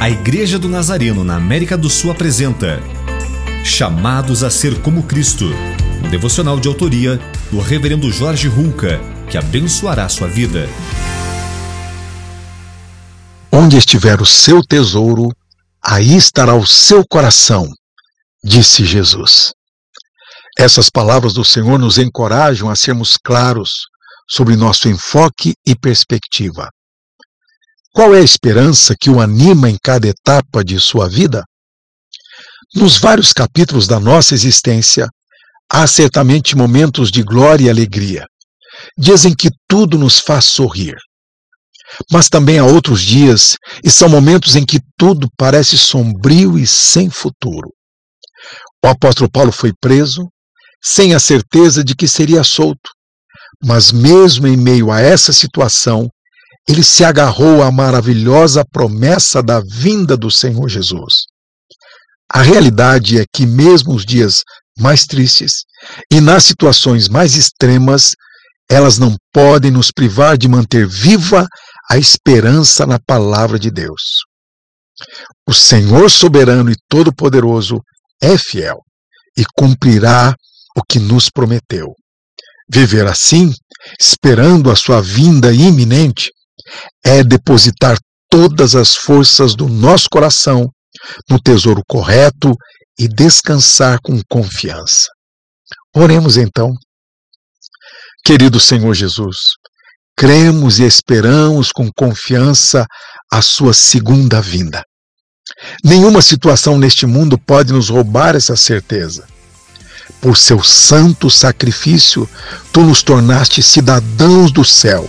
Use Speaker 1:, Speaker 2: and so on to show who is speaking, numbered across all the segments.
Speaker 1: A Igreja do Nazareno na América do Sul apresenta Chamados a Ser como Cristo, um devocional de autoria do Reverendo Jorge Hulka, que abençoará sua vida.
Speaker 2: Onde estiver o seu tesouro, aí estará o seu coração, disse Jesus. Essas palavras do Senhor nos encorajam a sermos claros sobre nosso enfoque e perspectiva. Qual é a esperança que o anima em cada etapa de sua vida? Nos vários capítulos da nossa existência, há certamente momentos de glória e alegria, dias em que tudo nos faz sorrir. Mas também há outros dias, e são momentos em que tudo parece sombrio e sem futuro. O apóstolo Paulo foi preso, sem a certeza de que seria solto. Mas, mesmo em meio a essa situação, ele se agarrou à maravilhosa promessa da vinda do Senhor Jesus. A realidade é que, mesmo os dias mais tristes e nas situações mais extremas, elas não podem nos privar de manter viva a esperança na palavra de Deus. O Senhor soberano e todo-poderoso é fiel e cumprirá o que nos prometeu. Viver assim, esperando a sua vinda iminente, é depositar todas as forças do nosso coração no tesouro correto e descansar com confiança. Oremos então. Querido Senhor Jesus, cremos e esperamos com confiança a sua segunda vinda. Nenhuma situação neste mundo pode nos roubar essa certeza. Por seu santo sacrifício, tu nos tornaste cidadãos do céu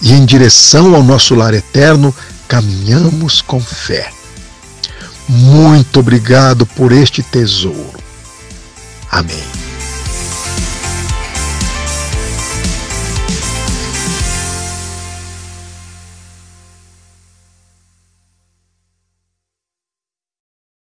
Speaker 2: e em direção ao nosso lar eterno caminhamos com fé. Muito obrigado por este tesouro. Amém.